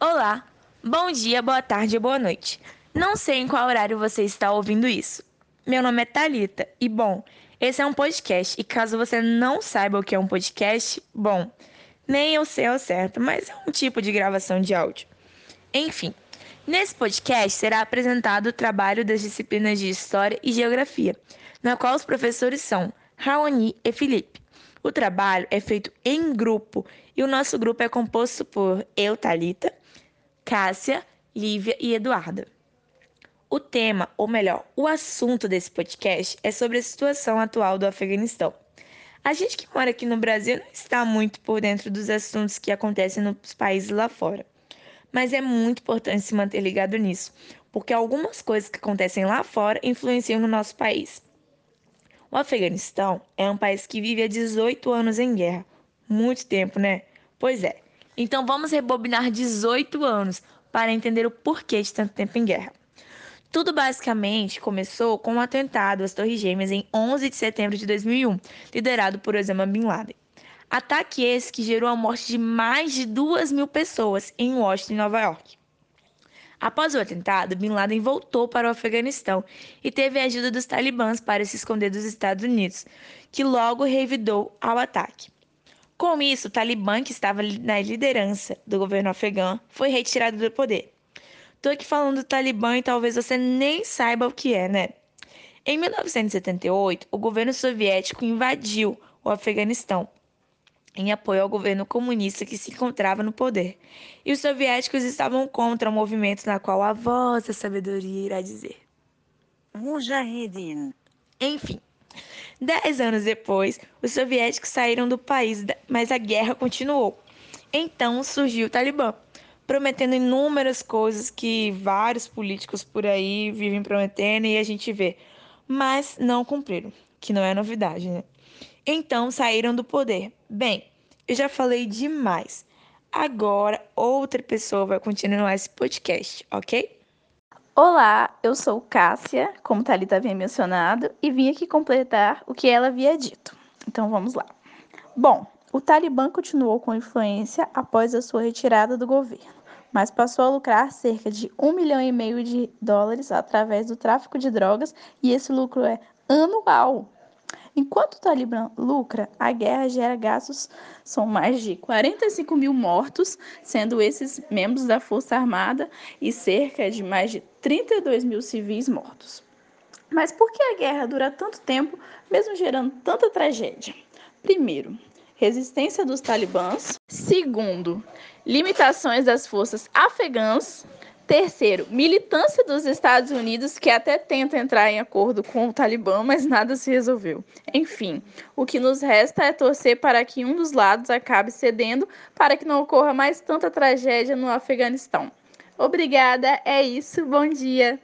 Olá, bom dia, boa tarde, boa noite. Não sei em qual horário você está ouvindo isso. Meu nome é Talita e bom, esse é um podcast e caso você não saiba o que é um podcast, bom, nem eu sei ao certo, mas é um tipo de gravação de áudio. Enfim, nesse podcast será apresentado o trabalho das disciplinas de História e Geografia, na qual os professores são Raoni e Felipe. O trabalho é feito em grupo e o nosso grupo é composto por eu, Talita, Cássia, Lívia e Eduarda. O tema, ou melhor, o assunto desse podcast é sobre a situação atual do Afeganistão. A gente que mora aqui no Brasil não está muito por dentro dos assuntos que acontecem nos países lá fora. Mas é muito importante se manter ligado nisso, porque algumas coisas que acontecem lá fora influenciam no nosso país. O Afeganistão é um país que vive há 18 anos em guerra. Muito tempo, né? Pois é. Então vamos rebobinar 18 anos para entender o porquê de tanto tempo em guerra. Tudo basicamente começou com um atentado às Torres Gêmeas em 11 de setembro de 2001, liderado por Osama Bin Laden. Ataque esse que gerou a morte de mais de duas mil pessoas em Washington e Nova York. Após o atentado, Bin Laden voltou para o Afeganistão e teve a ajuda dos talibãs para se esconder dos Estados Unidos, que logo revidou ao ataque. Com isso, o Talibã, que estava na liderança do governo afegão, foi retirado do poder. Tô aqui falando do Talibã e talvez você nem saiba o que é, né? Em 1978, o governo soviético invadiu o Afeganistão em apoio ao governo comunista que se encontrava no poder. E os soviéticos estavam contra o movimento na qual a voz da sabedoria irá dizer. Mujahideen. Enfim, dez anos depois, os soviéticos saíram do país, mas a guerra continuou. Então surgiu o Talibã, prometendo inúmeras coisas que vários políticos por aí vivem prometendo e a gente vê, mas não cumpriram, que não é novidade, né? Então saíram do poder. Bem, eu já falei demais. Agora outra pessoa vai continuar esse podcast, ok? Olá, eu sou Cássia, como Thalita havia mencionado, e vim aqui completar o que ela havia dito. Então vamos lá. Bom, o Talibã continuou com influência após a sua retirada do governo, mas passou a lucrar cerca de um milhão e meio de dólares através do tráfico de drogas, e esse lucro é anual. Enquanto o Talibã lucra, a guerra gera gastos, são mais de 45 mil mortos, sendo esses membros da Força Armada e cerca de mais de 32 mil civis mortos. Mas por que a guerra dura tanto tempo, mesmo gerando tanta tragédia? Primeiro, resistência dos talibãs. Segundo, limitações das forças afegãs. Terceiro, militância dos Estados Unidos, que até tenta entrar em acordo com o Talibã, mas nada se resolveu. Enfim, o que nos resta é torcer para que um dos lados acabe cedendo para que não ocorra mais tanta tragédia no Afeganistão. Obrigada, é isso, bom dia!